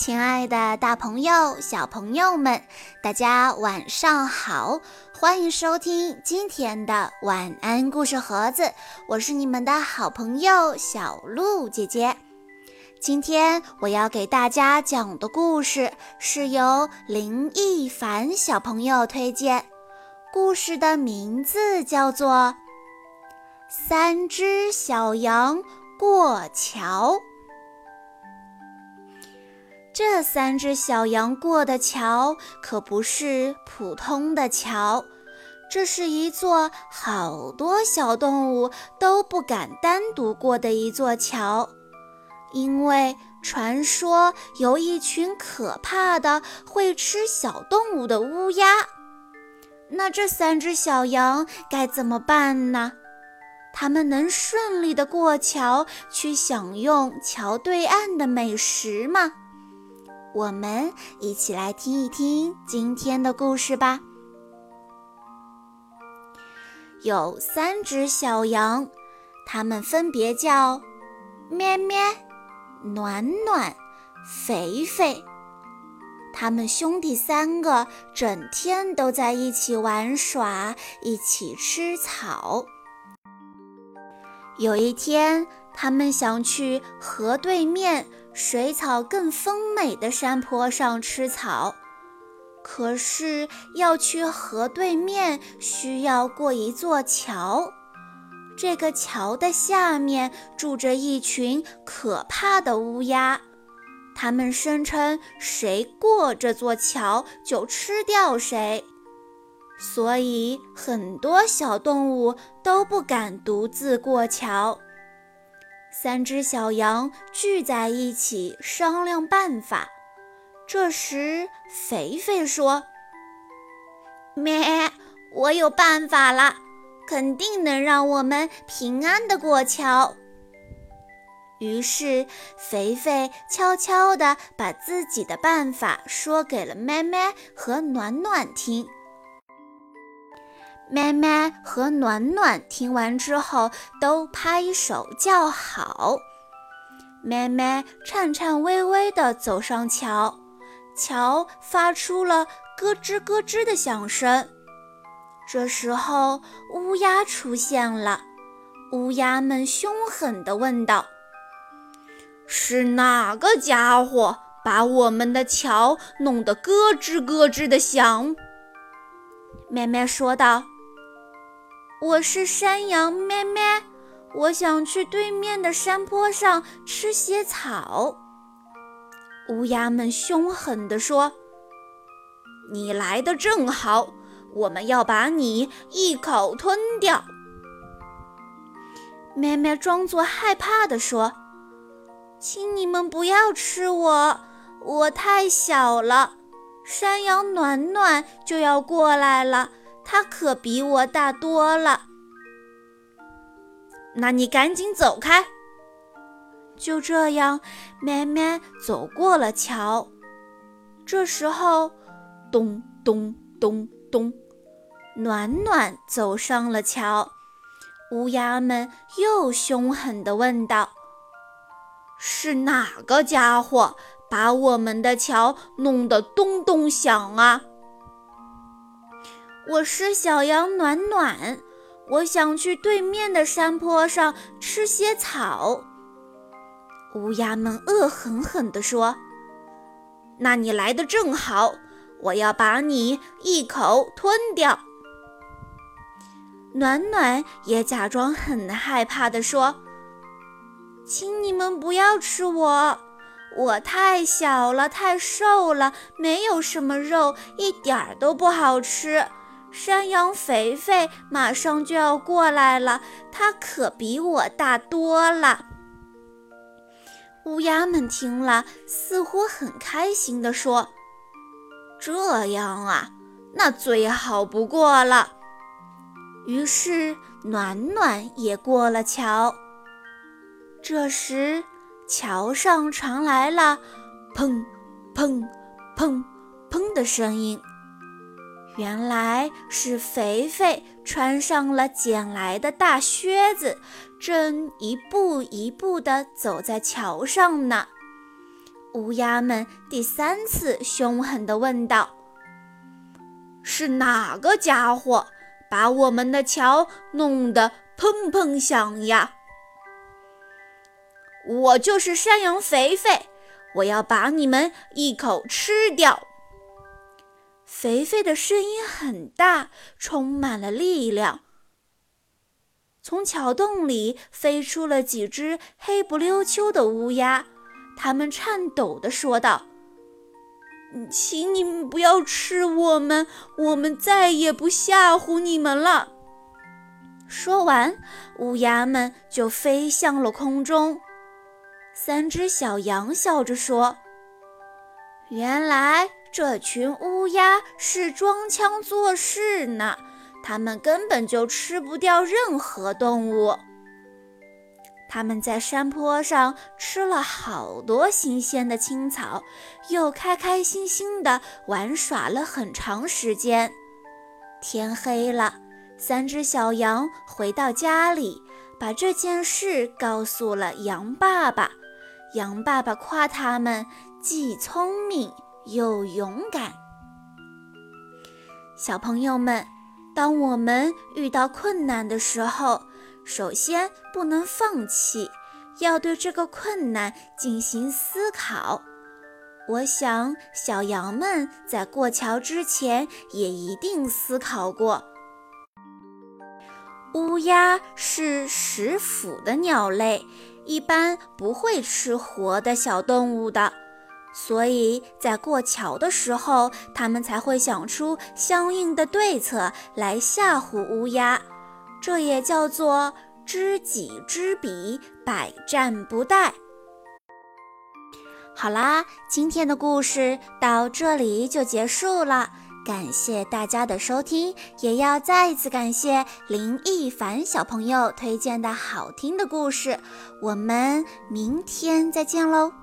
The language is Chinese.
亲爱的，大朋友、小朋友们，大家晚上好！欢迎收听今天的晚安故事盒子，我是你们的好朋友小鹿姐姐。今天我要给大家讲的故事是由林一凡小朋友推荐，故事的名字叫做《三只小羊过桥》。这三只小羊过的桥可不是普通的桥，这是一座好多小动物都不敢单独过的一座桥，因为传说有一群可怕的会吃小动物的乌鸦。那这三只小羊该怎么办呢？它们能顺利的过桥去享用桥对岸的美食吗？我们一起来听一听今天的故事吧。有三只小羊，它们分别叫咩咩、暖暖、肥肥。它们兄弟三个整天都在一起玩耍，一起吃草。有一天，他们想去河对面。水草更丰美的山坡上吃草，可是要去河对面需要过一座桥。这个桥的下面住着一群可怕的乌鸦，它们声称谁过这座桥就吃掉谁，所以很多小动物都不敢独自过桥。三只小羊聚在一起商量办法。这时，肥肥说：“咩，我有办法了，肯定能让我们平安的过桥。”于是，肥肥悄悄地把自己的办法说给了咩咩和暖暖听。咩咩和暖暖听完之后，都拍手叫好。咩咩颤颤巍巍地走上桥，桥发出了咯吱咯吱的响声。这时候，乌鸦出现了。乌鸦们凶狠地问道：“是哪个家伙把我们的桥弄得咯吱咯吱的响？”咩咩说道。我是山羊咩咩，我想去对面的山坡上吃些草。乌鸦们凶狠地说：“你来的正好，我们要把你一口吞掉。”咩咩装作害怕地说：“请你们不要吃我，我太小了。山羊暖暖就要过来了。”它可比我大多了，那你赶紧走开。就这样，咩咩走过了桥。这时候，咚咚咚咚，暖暖走上了桥。乌鸦们又凶狠地问道：“是哪个家伙把我们的桥弄得咚咚响啊？”我是小羊暖暖，我想去对面的山坡上吃些草。乌鸦们恶狠狠地说：“那你来的正好，我要把你一口吞掉。”暖暖也假装很害怕地说：“请你们不要吃我，我太小了，太瘦了，没有什么肉，一点儿都不好吃。”山羊肥肥马上就要过来了，它可比我大多了。乌鸦们听了，似乎很开心地说：“这样啊，那最好不过了。”于是暖暖也过了桥。这时，桥上传来了“砰砰砰砰”的声音。原来是肥肥穿上了捡来的大靴子，正一步一步地走在桥上呢。乌鸦们第三次凶狠地问道：“是哪个家伙把我们的桥弄得砰砰响呀？”“我就是山羊肥肥，我要把你们一口吃掉。”肥肥的声音很大，充满了力量。从桥洞里飞出了几只黑不溜秋的乌鸦。它们颤抖地说道：“请你们不要吃我们，我们再也不吓唬你们了。”说完，乌鸦们就飞向了空中。三只小羊笑着说：“原来这群乌鸦是装腔作势呢，它们根本就吃不掉任何动物。”他们在山坡上吃了好多新鲜的青草，又开开心心地玩耍了很长时间。天黑了，三只小羊回到家里，把这件事告诉了羊爸爸。羊爸爸夸他们既聪明又勇敢。小朋友们，当我们遇到困难的时候，首先，不能放弃，要对这个困难进行思考。我想，小羊们在过桥之前也一定思考过。乌鸦是食腐的鸟类，一般不会吃活的小动物的，所以在过桥的时候，他们才会想出相应的对策来吓唬乌鸦。这也叫做知己知彼，百战不殆。好啦，今天的故事到这里就结束了，感谢大家的收听，也要再次感谢林一凡小朋友推荐的好听的故事。我们明天再见喽。